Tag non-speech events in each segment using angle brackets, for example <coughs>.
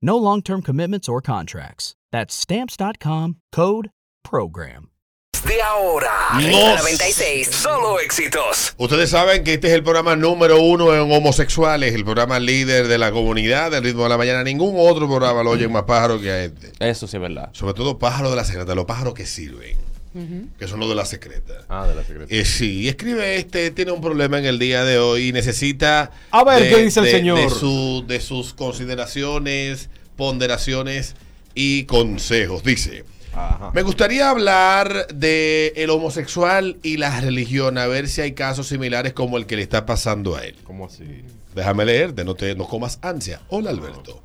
No long term commitments or contracts. That's Stamps.com code PROGRAM. De ahora, Los- 96, solo éxitos. Ustedes saben que este es el programa número uno en homosexuales, el programa líder de la comunidad del ritmo de la mañana. Ningún otro programa lo oyen más pájaros que a este. Eso sí es verdad. Sobre todo pájaros de la secreta, los pájaros que sirven, que son los de la secreta. Ah, de la secreta. Eh, sí, escribe este, tiene un problema en el día de hoy y necesita... A ver, ¿qué dice el señor? De, su- de sus consideraciones, ponderaciones y consejos. Dice, Ajá. me gustaría hablar de el homosexual y la religión, a ver si hay casos similares como el que le está pasando a él. ¿Cómo así? Déjame leerte, no te no comas ansia. Hola Alberto.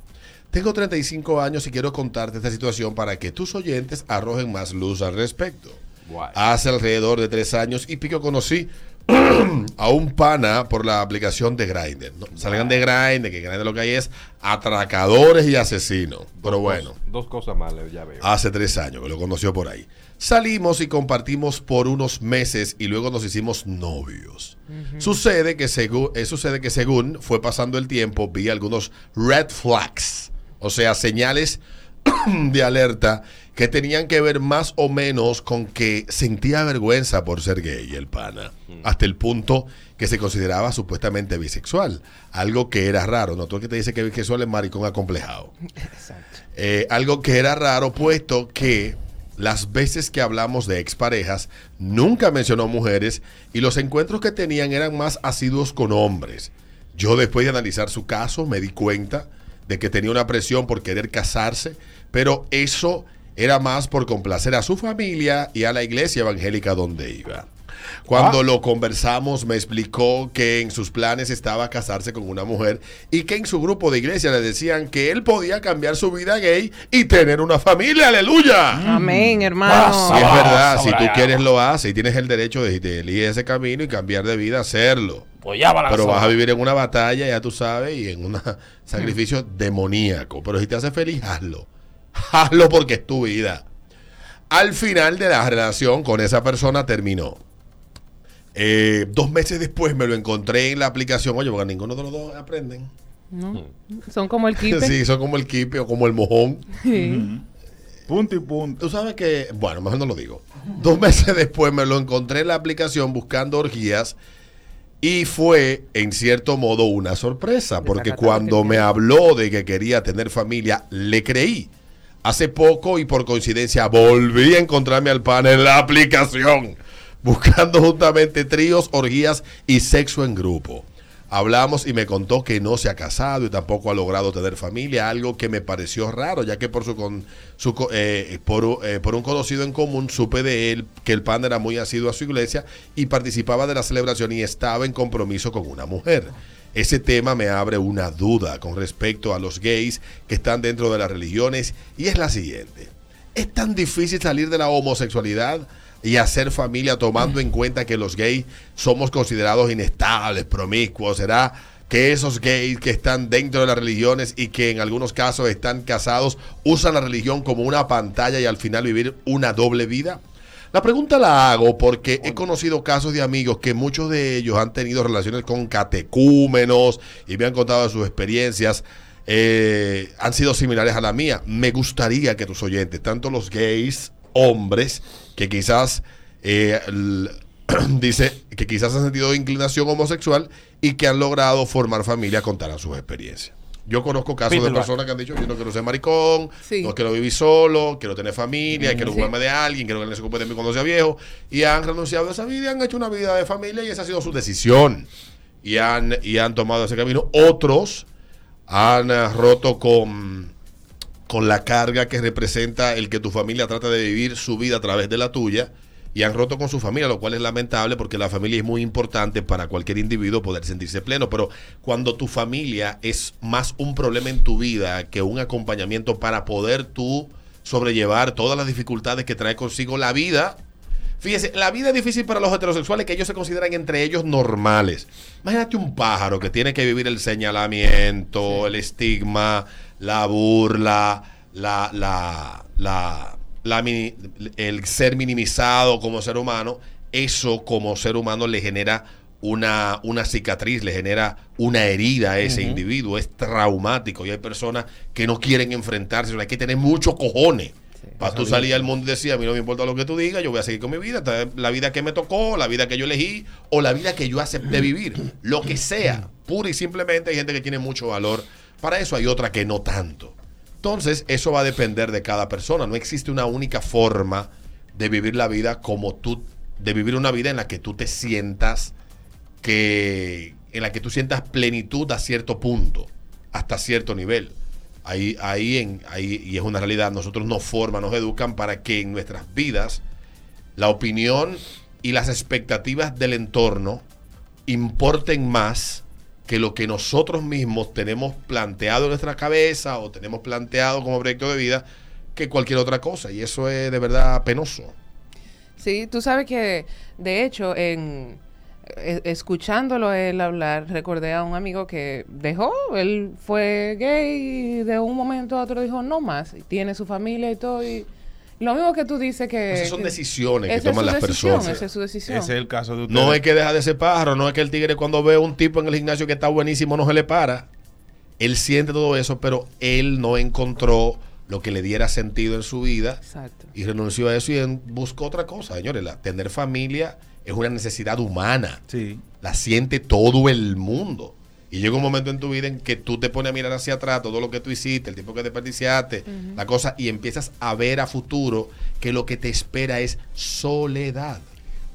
Tengo 35 años y quiero contarte esta situación para que tus oyentes arrojen más luz al respecto. Hace alrededor de tres años y pico conocí <clears throat> a un pana por la aplicación de Grindr. ¿no? Salgan de Grindr, que Grindr lo que hay es atracadores y asesinos. Pero bueno, Dos cosas malas, ya veo. hace tres años que lo conoció por ahí. Salimos y compartimos por unos meses y luego nos hicimos novios. Sucede que según eh, sucede que según fue pasando el tiempo vi algunos red flags, o sea, señales <coughs> de alerta que tenían que ver más o menos con que sentía vergüenza por ser gay el pana, hasta el punto que se consideraba supuestamente bisexual, algo que era raro, no todo el que te dice que es bisexual es maricón acomplejado. Eh, algo que era raro, puesto que las veces que hablamos de exparejas nunca mencionó mujeres y los encuentros que tenían eran más asiduos con hombres. Yo después de analizar su caso me di cuenta de que tenía una presión por querer casarse, pero eso era más por complacer a su familia y a la iglesia evangélica donde iba. Cuando lo conversamos me explicó que en sus planes estaba casarse con una mujer y que en su grupo de iglesia le decían que él podía cambiar su vida gay y tener una familia, aleluya. Amén, Y hermano. es verdad, si tú quieres lo haces y tienes el derecho de, de elegir ese camino y cambiar de vida, hacerlo. Pues ya va la Pero vas a vivir en una batalla, ya tú sabes, y en un <laughs> sacrificio demoníaco. Pero si te hace feliz, hazlo. <laughs> Hazlo porque es tu vida. Al final de la relación con esa persona terminó. Eh, dos meses después me lo encontré en la aplicación. Oye, porque ninguno de los dos aprenden. ¿no? Son como el kipe. <laughs> Sí, son como el kipe o como el mojón. Sí. Punto y punto. Tú sabes que, bueno, mejor no lo digo. Dos meses después me lo encontré en la aplicación buscando orgías y fue, en cierto modo, una sorpresa, porque cuando me habló de que quería tener familia, le creí. Hace poco y por coincidencia volví a encontrarme al pan en la aplicación, <laughs> buscando juntamente tríos, orgías y sexo en grupo. Hablamos y me contó que no se ha casado y tampoco ha logrado tener familia, algo que me pareció raro, ya que por su, con, su co- eh, por, eh, por un conocido en común supe de él que el pan era muy asiduo a su iglesia y participaba de la celebración y estaba en compromiso con una mujer. Ese tema me abre una duda con respecto a los gays que están dentro de las religiones y es la siguiente. ¿Es tan difícil salir de la homosexualidad y hacer familia tomando en cuenta que los gays somos considerados inestables, promiscuos? ¿Será que esos gays que están dentro de las religiones y que en algunos casos están casados usan la religión como una pantalla y al final vivir una doble vida? La pregunta la hago porque he conocido casos de amigos que muchos de ellos han tenido relaciones con catecúmenos y me han contado sus experiencias. eh, han sido similares a la mía. Me gustaría que tus oyentes, tanto los gays, hombres, que quizás eh, <clears throat> dice que quizás han sentido inclinación homosexual y que han logrado formar familia, contarán sus experiencias. Yo conozco casos de personas que han dicho, yo no quiero ser maricón, Sí. no quiero vivir solo, quiero tener familia, quiero Sí. ocuparme de alguien, quiero que alguien se ocupe de mí cuando sea viejo. Y han renunciado a esa vida y han hecho una vida de familia y esa ha sido su decisión. Y han, y han tomado ese camino. Otros han eh, roto con, con la carga que representa el que tu familia trata de vivir su vida a través de la tuya y han roto con su familia, lo cual es lamentable porque la familia es muy importante para cualquier individuo poder sentirse pleno, pero cuando tu familia es más un problema en tu vida que un acompañamiento para poder tú sobrellevar todas las dificultades que trae consigo la vida, Fíjese, la vida es difícil para los heterosexuales que ellos se consideran entre ellos normales. Imagínate un pájaro que tiene que vivir el señalamiento, el estigma, la burla, la, la, la, la el ser minimizado como ser humano. Eso como ser humano le genera una, una cicatriz, le genera una herida a ese individuo. Es traumático y hay personas que no quieren enfrentarse. Hay que tener muchos cojones. Para tú salir al mundo y decir, a mí no me importa lo que tú digas, yo voy a seguir con mi vida, la vida que me tocó, la vida que yo elegí, o la vida que yo acepté vivir, lo que sea. Pura y simplemente hay gente que tiene mucho valor. Para eso hay otra que no tanto. Entonces, eso va a depender de cada persona. No existe una única forma de vivir la vida como tú, de vivir una vida en la que tú te sientas que, en la que tú sientas plenitud a cierto punto, hasta cierto nivel. Ahí, ahí, en, ahí, y es una realidad, nosotros nos forman, nos educan para que en nuestras vidas la opinión y las expectativas del entorno importen más que lo que nosotros mismos tenemos planteado en nuestra cabeza o tenemos planteado como proyecto de vida que cualquier otra cosa. Y eso es de verdad penoso. Sí, tú sabes que, de hecho, en eh, escuchándolo él hablar, recordé a un amigo que dejó, él fue gay y de un momento a otro dijo no más, tiene su familia y todo. Lo mismo que tú dices que... Esas son decisiones que toman las decisión, personas. Esa es su decisión. Ese es el caso de ustedes. No es que deja de ser pájaro, no es que el tigre cuando ve a un tipo en el gimnasio que está buenísimo no se le para. Él siente todo eso, pero él no encontró lo que le diera sentido en su vida Exacto. y renunció a eso y en- buscó otra cosa. Señores, la- tener familia es una necesidad humana. Sí. La siente todo el mundo. Y llega un momento en tu vida en que tú te pones a mirar hacia atrás todo lo que tú hiciste, el tiempo que desperdiciaste, la cosa, y empiezas a ver a futuro que lo que te espera es soledad.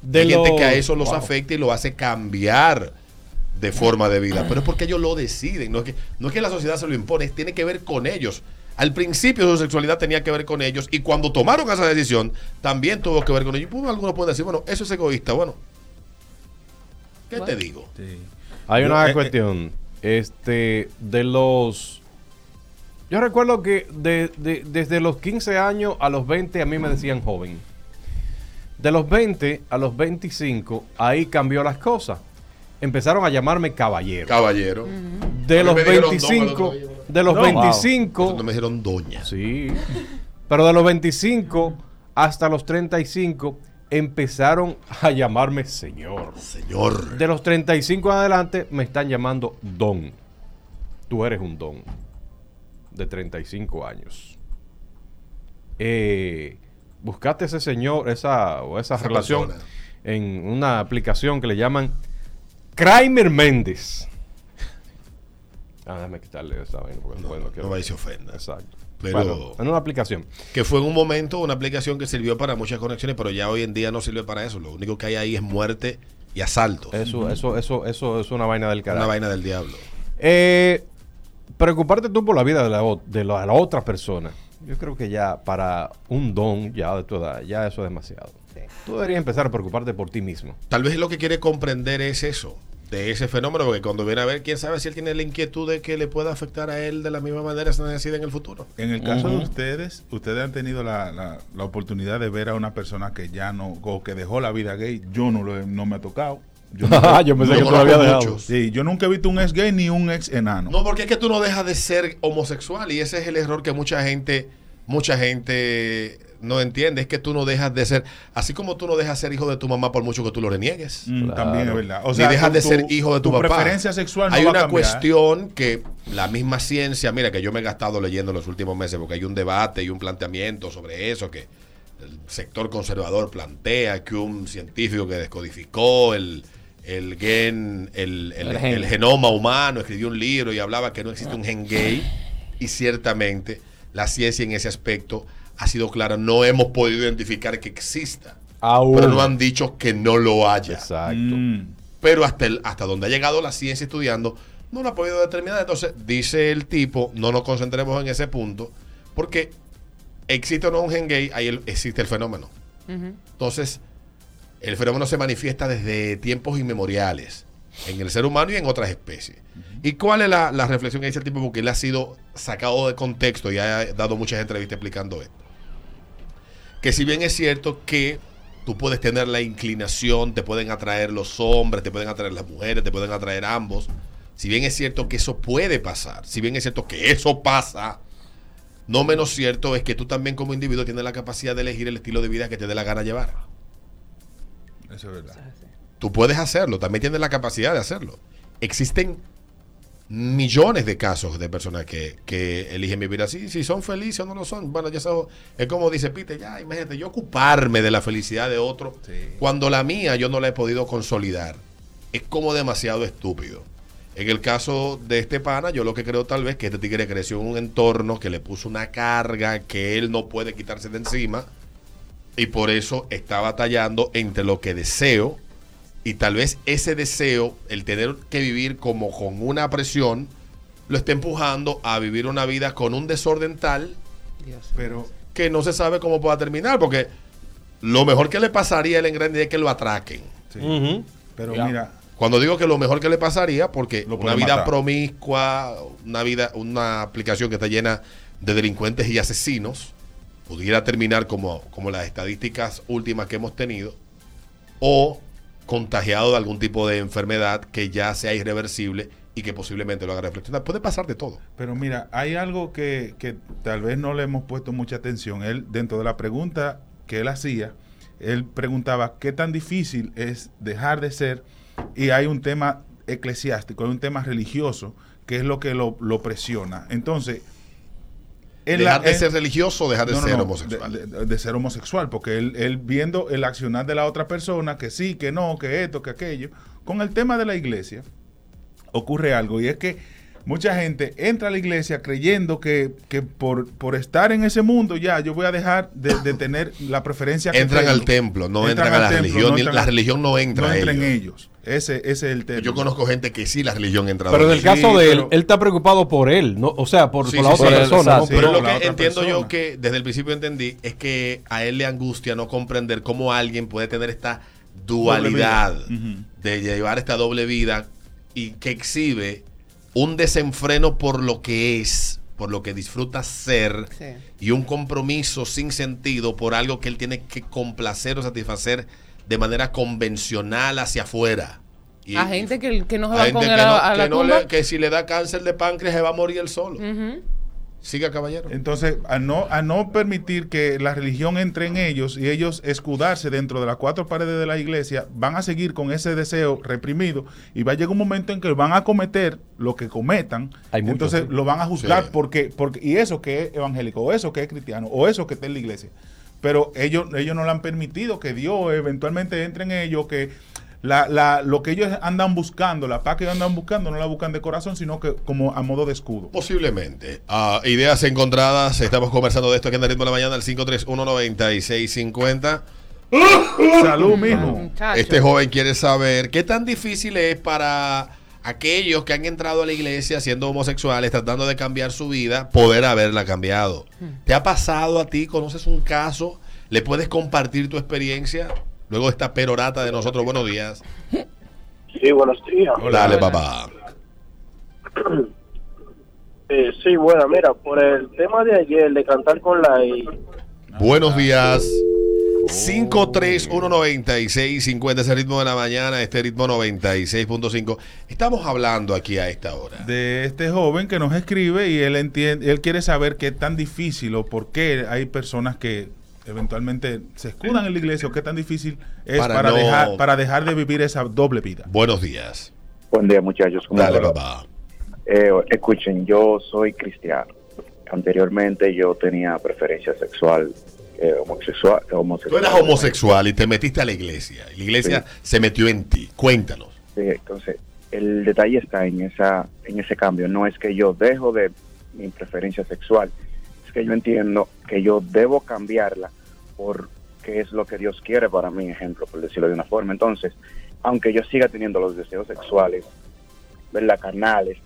De Hay gente que a eso los Wow. afecta y lo hace cambiar de forma de vida. Pero es porque ellos lo deciden. No es que, no es que la sociedad se lo impone, es- tiene que ver con ellos. Al principio su sexualidad tenía que ver con ellos y cuando tomaron esa decisión también tuvo que ver con ellos. Pues, algunos pueden decir, bueno, eso es egoísta. Bueno, ¿qué te digo? sí. Hay una eh, eh, cuestión. este, de los. Yo recuerdo que de- de- desde los 15 años a los 20 a mí me decían joven. De los 20 a los 25, ahí cambió las cosas. Empezaron a llamarme caballero. Caballero. De los me dijeron don 25, el otro día. de los No, 25, No me dijeron doña. Sí. Pero de los 25 hasta los 35 empezaron a llamarme señor. Señor. De los 35 en adelante me están llamando don. Tú eres un don. De 35 años. Eh, buscaste ese señor, esa, o esa, Esa relación persona. en una aplicación que le llaman Kramer Méndez. Ah, déjame quitarle esa vaina porque No, bueno, no, no vaya se ofenda. Exacto. Pero- Bueno, en una aplicación. Que fue en un momento una aplicación que sirvió para muchas conexiones, pero ya hoy en día no sirve para eso. Lo único que hay ahí es muerte y asaltos. Eso, eso, eso, eso es una vaina del carajo. una vaina del diablo. Eh, preocuparte tú por la vida de la, de la, la otra persona. Yo creo que ya para un don ya de tu edad, ya eso es demasiado. Tú deberías empezar a preocuparte por ti mismo. Tal vez lo que quiere comprender es eso, de ese fenómeno, porque cuando viene a ver, quién sabe si él tiene la inquietud de que le pueda afectar a él de la misma manera esa necesidad en el futuro. En el caso de ustedes, ustedes han tenido la, la- la oportunidad de ver a una persona que ya no, o que dejó la vida gay. Yo no, lo he- no me ha tocado. Yo <laughs> nunca, Yo pensé No que tú lo habías conozco dejado. sí, yo nunca he visto un ex gay ni un ex enano. No, porque es que tú no dejas de ser homosexual y ese es el error que mucha gente, mucha gente no entiende es que tú no dejas de ser, así como tú no dejas de ser hijo de tu mamá por mucho que tú lo reniegues. Mm, Claro. También es verdad. O Ni dejas tu- de ser hijo de tu, papá. preferencia sexual no Hay va a una cambiar. cuestión que la misma ciencia, mira, que yo me he gastado leyendo en los últimos meses, porque hay un debate y un planteamiento sobre eso, que el sector conservador plantea que un científico que descodificó el, el gen, el, el- El gen. el genoma humano, escribió un libro y hablaba que no existe un gen gay, y ciertamente la ciencia en ese aspecto ha sido clara, no hemos podido identificar que exista, Aún. pero no han dicho que no lo haya Exacto. Mm, pero hasta, el, hasta donde ha llegado la ciencia estudiando, no lo ha podido determinar. Entonces, dice el tipo, no nos concentremos en ese punto, porque existe o no un gen gay, ahí el- existe el fenómeno. Entonces, el fenómeno se manifiesta desde tiempos inmemoriales, en el ser humano y en otras especies. ¿Y cuál es la, la reflexión que dice el tipo? Porque él ha sido sacado de contexto y ha dado muchas entrevistas explicando esto. Que si bien es cierto que tú puedes tener la inclinación, te pueden atraer los hombres, te pueden atraer las mujeres, te pueden atraer ambos. Si bien es cierto que eso puede pasar, si bien es cierto que eso pasa, no menos cierto es que tú también como individuo tienes la capacidad de elegir el estilo de vida que te dé la gana llevar. eso es verdad. Tú puedes hacerlo, también tienes la capacidad de hacerlo. Existen millones de casos de personas que, que eligen vivir así, si son felices o no lo son. Bueno, ya eso es como dice Peter, ya imagínate, yo ocuparme de la felicidad de otro, Sí. cuando la mía yo no la he podido consolidar. Es como demasiado estúpido. En el caso de este pana, yo lo que creo tal vez que este tigre creció en un entorno que le puso una carga que él no puede quitarse de encima y por eso está batallando entre lo que deseo y tal vez ese deseo, el tener que vivir como con una presión, lo está empujando a vivir una vida con un desorden tal Dios. Pero que no se sabe cómo pueda terminar, porque lo mejor que le pasaría a él en grande es que lo atraquen. sí. Pero Ya. mira, Cuando digo que lo mejor que le pasaría, porque Lo una vida matar. promiscua, una vida, una aplicación que está llena de delincuentes y asesinos, pudiera terminar como, como las estadísticas últimas que hemos tenido, o contagiado de algún tipo de enfermedad que ya sea irreversible y que posiblemente lo haga reflexionar. Puede pasar de todo. Pero mira, hay algo que, que tal vez no le hemos puesto mucha atención. Él, dentro de la pregunta que él hacía, él preguntaba qué tan difícil es dejar de ser, y hay un tema eclesiástico, hay un tema religioso, que es lo que lo, lo presiona. Entonces, dejar de ser religioso o dejar de no, ser no, homosexual. De, de- de ser homosexual, porque él, él viendo el accionar de la otra persona, que sí, que no, que esto, que aquello, con el tema de la iglesia, ocurre algo, y es que mucha gente entra a la iglesia creyendo que, que por, por estar en ese mundo ya yo voy a dejar de, de tener la preferencia que entran tengo. al templo, no entran, a la templo, religión, no ni- entran la religión no entra no entra en ellos. Ese, ese es el tema. Yo conozco gente que sí la religión entra a Pero en el caso Sí, de él, pero- él está preocupado por él, ¿no? O sea, por, Sí, por la sí, otra sí, persona. Pero lo que entiendo yo que desde el principio entendí es que a él le angustia no comprender cómo alguien puede tener esta dualidad de llevar esta doble vida y que exhibe un desenfreno por lo que es, por lo que disfruta ser Sí. y un compromiso sin sentido por algo que él tiene que complacer o satisfacer de manera convencional hacia afuera. Y- a gente que, que no se a va con que no- a, la que no tumba. le- que si le da cáncer de páncreas se va a morir él solo. Siga, caballero. Entonces, a no, a no permitir que la religión entre en ellos y ellos escudarse dentro de las cuatro paredes de la iglesia, van a seguir con ese deseo reprimido y va a llegar un momento en que van a cometer lo que cometan. Hay muchos, entonces sí. lo van a juzgar Sí. porque, porque, y eso que es evangélico, o eso que es cristiano, o eso que está en la iglesia. Pero ellos, ellos no le han permitido que Dios eventualmente entre en ellos, que la, la, lo que ellos andan buscando, la paz que ellos andan buscando, no la buscan de corazón, sino que como a modo de escudo. Posiblemente. Ah, ideas encontradas. Estamos conversando de esto aquí en ritmo de la mañana, al 5319650. Salud mismo. Este joven quiere saber qué tan difícil es para aquellos que han entrado a la iglesia siendo homosexuales, tratando de cambiar su vida, poder haberla cambiado. ¿Te ha pasado a ti? ¿Conoces un caso? ¿Le puedes compartir tu experiencia? Luego de esta perorata de nosotros, buenos días. Sí, buenos días. Dale, Hola. papá. <clears throat> Eh, sí, bueno, mira, por el tema de ayer de cantar con la I, Buenos días. 5319650 ese ritmo de la mañana, este ritmo 96.5. Estamos hablando aquí a esta hora. de este joven que nos escribe y él entiende, él quiere saber qué tan difícil o por qué hay personas que eventualmente se escudan en la iglesia o qué tan difícil es Para para, no- dejar, para dejar de vivir esa doble vida. Buenos días. Buen día, muchachos. ¿Cómo Dale, papá. Eh, escuchen, yo soy cristiano. Anteriormente yo tenía preferencia sexual, eh, homosexual, Tú eras homosexual y te metiste a la iglesia. Y la iglesia se metió en ti. Cuéntanos. Sí, entonces, el detalle está en esa en ese cambio. No es que yo dejo de mi preferencia sexual, es que yo entiendo que yo debo cambiarla por qué es lo que Dios quiere para mí, ejemplo, por decirlo de una forma. Entonces, aunque yo siga teniendo los deseos sexuales, ¿verdad? carnales,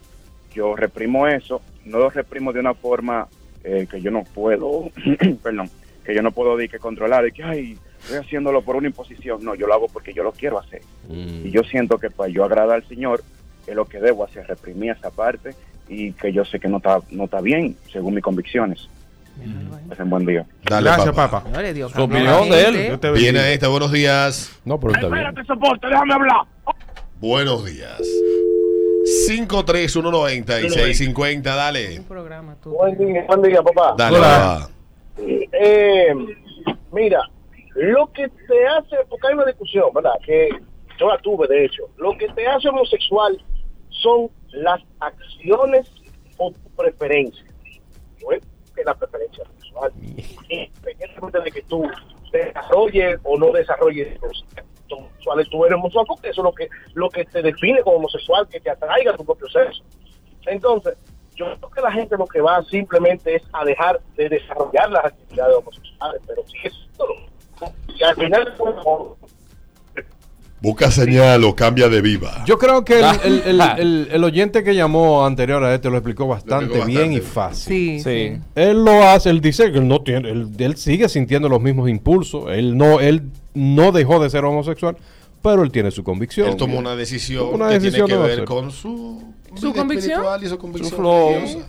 yo reprimo eso, no lo reprimo de una forma eh, que yo no puedo, <clears throat> perdón, que yo no puedo de que controlar, de que, ay, estoy haciéndolo por una imposición. No, yo lo hago porque yo lo quiero hacer. Y yo siento que para yo agradar al Señor, es lo que debo hacer, reprimir esa parte y que yo sé que no está, no está bien, según mis convicciones. Pasen buen día. Dale, Gracias, papá. Su a opinión de él. Te Viene bendiga. esta, buenos días. No, pero está bien. soporte, déjame hablar. Buenos días. 5319650, dale. Un programa tú. Buen día, buen día, papá. Dale, Hola. papá. Eh, mira, lo que te hace, porque hay una discusión, ¿verdad? Que yo la tuve, de hecho. Lo que te hace homosexual son las acciones o tu preferencia. No es que la preferencia sexual. Independientemente de que tú desarrolles o no desarrolles los actos sexuales, tú eres homosexual porque eso es lo que, lo que te define como homosexual, que te atraiga a tu propio sexo. Entonces, yo creo que la gente lo que va simplemente es a dejar de desarrollar las actividades homosexuales, pero sí es todo. Y al final, Busca señal o cambia de viva. Yo creo que el, el- el- <laughs> el- el oyente que llamó anterior a este lo explicó bastante, explicó bien y fácil. Sí, sí. Sí. Él lo hace, él dice que él no tiene, él, él sigue sintiendo los mismos impulsos. Él no, él no dejó de ser homosexual, pero él tiene su convicción. Él tomó una decisión Una que decisión tiene que ver con su, ¿Su vida convicción? espiritual y su convicción Su flow. religiosa.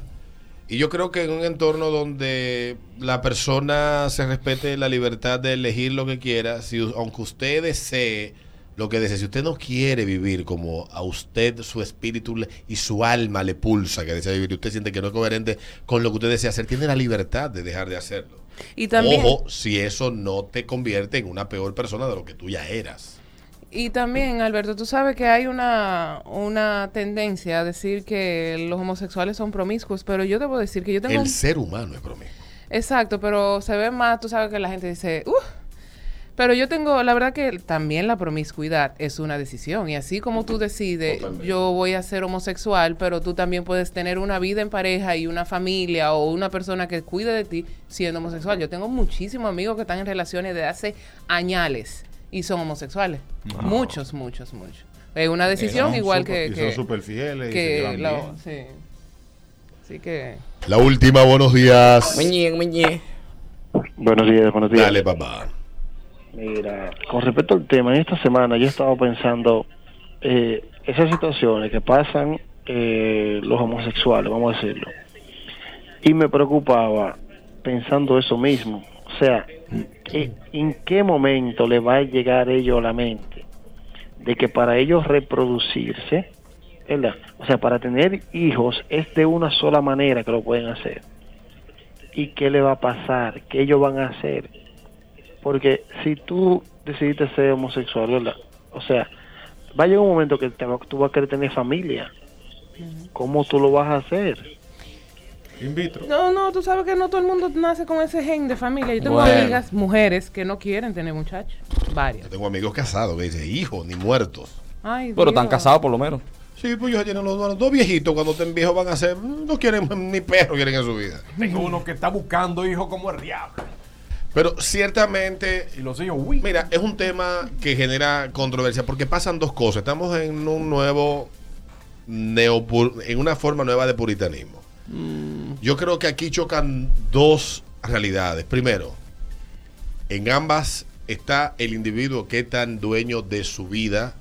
Y yo creo que en un entorno donde la persona se respete la libertad de elegir lo que quiera, si, aunque usted desee lo que desee, si usted no quiere vivir como a usted su espíritu le- y su alma le pulsa que desea vivir y usted siente que no es coherente con lo que usted desea hacer, tiene la libertad de dejar de hacerlo. Y también, Ojo, si eso no te convierte en una peor persona de lo que tú ya eras. Y también, Alberto, tú sabes que hay una, una tendencia a decir que los homosexuales son promiscuos, pero yo debo decir que yo tengo... El un- ser humano es promiscuo. Exacto, pero se ve más, tú sabes que la gente dice, "Uf". Pero yo tengo, la verdad que también la promiscuidad es una decisión. Y así como tú decides, Totalmente. yo voy a ser homosexual, pero tú también puedes tener una vida en pareja y una familia o una persona que cuide de ti siendo homosexual. Yo tengo muchísimos amigos que están en relaciones de hace añales y son homosexuales. Muchos, muchos, muchos. Es una decisión Son igual súper- que... y que, son súper fieles y se que la- bien. sí. Así que... La última, buenos días. Meñe, meñe. Buenos días, buenos días. Dale, papá. Mira, con respecto al tema, en esta semana yo estaba pensando eh, esas situaciones que pasan eh, los homosexuales, vamos a decirlo, y me preocupaba pensando eso mismo. O sea, ¿qué- ¿en qué momento le va a llegar a ellos a la mente de que para ellos reproducirse, ¿verdad? O sea, para tener hijos es de una sola manera que lo pueden hacer. ¿Y qué le va a pasar? ¿Qué ellos van a hacer? Porque si tú decidiste ser homosexual, ¿verdad? O sea, va a llegar un momento que te va- tú vas a querer tener familia. ¿Cómo tú lo vas a hacer? In vitro. No, no, tú sabes que no todo el mundo nace con ese gen de familia. Yo tengo Bueno. amigas, mujeres, que no quieren tener muchachos. Varias. Yo tengo amigos casados que dicen, hijos, ni muertos. Ay, Pero están casados por lo menos. Sí, pues ellos tienen los dos, dos viejitos cuando estén viejos van a ser, no quieren <laughs> ni perro quieren en su vida. Tengo uno que está buscando hijos como el diablo. Pero ciertamente, Y los hijos, uy. mira, es un tema que genera controversia porque pasan dos cosas. Estamos en un nuevo neopur- en una forma nueva de puritanismo. Yo creo que aquí chocan dos realidades. Primero, en ambas está el individuo que tan dueño de su vida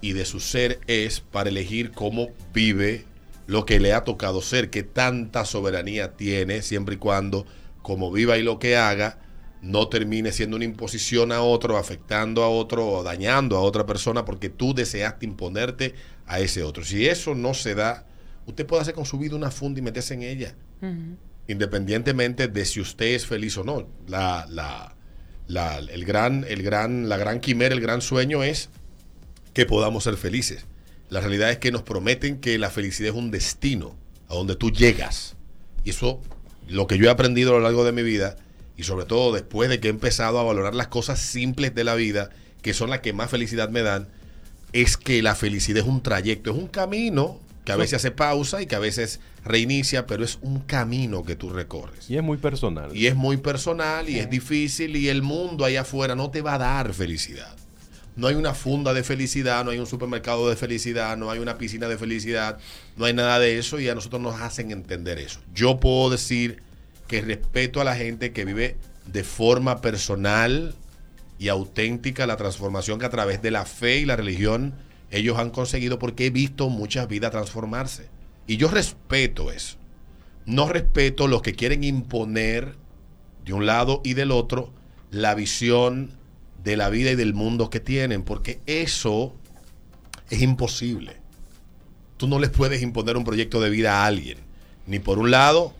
y de su ser es para elegir cómo vive lo que le ha tocado ser, que tanta soberanía tiene, siempre y cuando, como viva y lo que haga, no termine siendo una imposición a otro, afectando a otro o dañando a otra persona porque tú deseaste imponerte a ese otro. Si eso no se da, usted puede hacer con su vida una funda y meterse en ella. Independientemente de si usted es feliz o no. La, la, la, el gran, el gran, la gran quimera, el gran sueño es que podamos ser felices. La realidad es que nos prometen que la felicidad es un destino a donde tú llegas. Y eso, lo que yo he aprendido a lo largo de mi vida, y sobre todo después de que he empezado a valorar las cosas simples de la vida, que son las que más felicidad me dan, es que la felicidad es un trayecto, es un camino que a veces hace pausa y que a veces reinicia, pero es un camino que tú recorres. Y es muy personal. Y es muy personal y es difícil y el mundo allá afuera no te va a dar felicidad. No hay una funda de felicidad, no hay un supermercado de felicidad, no hay una piscina de felicidad, no hay nada de eso y a nosotros nos hacen entender eso. Yo puedo decir que respeto a la gente que vive de forma personal y auténtica la transformación que a través de la fe y la religión ellos han conseguido porque he visto muchas vidas transformarse. Y yo respeto eso. No respeto los que quieren imponer de un lado y del otro la visión de la vida y del mundo que tienen, porque eso es imposible. Tú no les puedes imponer un proyecto de vida a alguien, ni por un lado,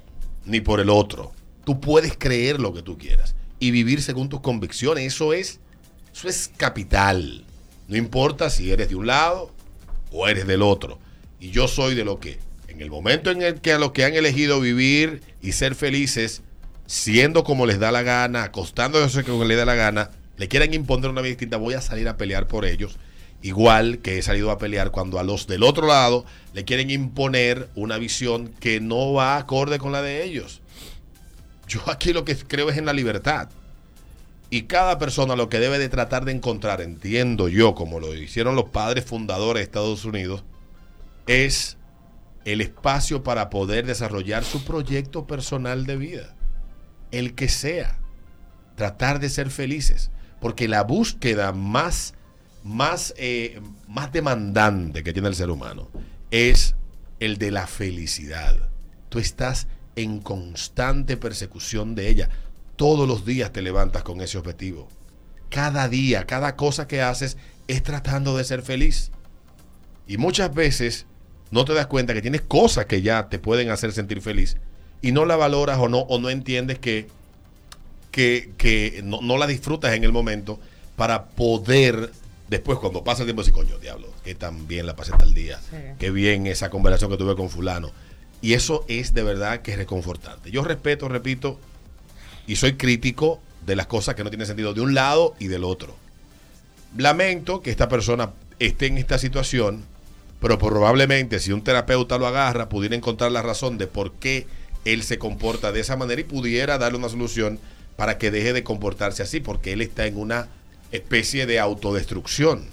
ni por el otro. Tú puedes creer lo que tú quieras y vivir según tus convicciones. Eso es, eso es capital. No importa si eres de un lado o eres del otro. Y yo soy de lo que, en el momento en el que a los que han elegido vivir y ser felices, siendo como les da la gana, acostándose como les da la gana, le quieren imponer una vida distinta, voy a salir a pelear por ellos. Igual que he salido a pelear cuando a los del otro lado le quieren imponer una visión que no va acorde con la de ellos. Yo aquí lo que creo es en la libertad. Y cada persona lo que debe de tratar de encontrar, entiendo yo, como lo hicieron los padres fundadores de Estados Unidos, es el espacio para poder desarrollar su proyecto personal de vida. El que sea. Tratar de ser felices. Porque la búsqueda más, más, eh, más demandante que tiene el ser humano es el de la felicidad. Tú estás en constante persecución de ella. Todos los días te levantas con ese objetivo. Cada día, cada cosa que haces es tratando de ser feliz. Y muchas veces no te das cuenta que tienes cosas que ya te pueden hacer sentir feliz y no la valoras o no, o no entiendes que, que, que no, no la disfrutas en el momento para poder después cuando pasa el tiempo decir, coño, diablo, que tan bien la pasé tal día, Sí. qué bien esa conversación que tuve con fulano. Y eso es de verdad que es reconfortante. Yo respeto, repito, y soy crítico de las cosas que no tienen sentido de un lado y del otro. Lamento que esta persona esté en esta situación, pero probablemente si un terapeuta lo agarra, pudiera encontrar la razón de por qué él se comporta de esa manera y pudiera darle una solución para que deje de comportarse así, porque él está en una especie de autodestrucción,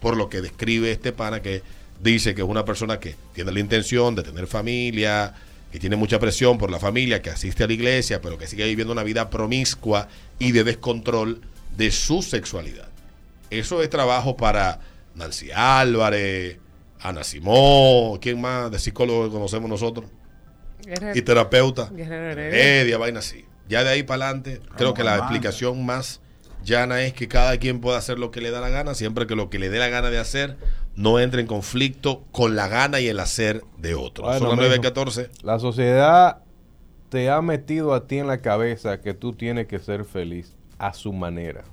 por lo que describe este pana que dice que es una persona que tiene la intención de tener familia, que tiene mucha presión por la familia, que asiste a la iglesia, pero que sigue viviendo una vida promiscua y de descontrol de su sexualidad. Eso es trabajo para Nancy Álvarez, Ana Simón, ¿quién más de psicólogo conocemos nosotros? Guerrero. Y terapeuta. Heredia, vaina así. Ya de ahí para adelante, creo que la explicación más llana es que cada quien pueda hacer lo que le da la gana, siempre que lo que le dé la gana de hacer no entre en conflicto con la gana y el hacer de otro. Bueno, Son las mijo. 9 y 14. La sociedad te ha metido a ti en la cabeza que tú tienes que ser feliz a su manera.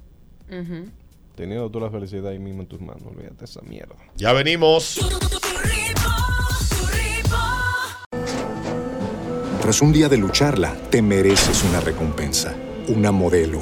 Teniendo tú la felicidad ahí mismo en tus manos. Olvídate de esa mierda. Ya venimos. Tras un día de lucharla, te mereces una recompensa, una modelo,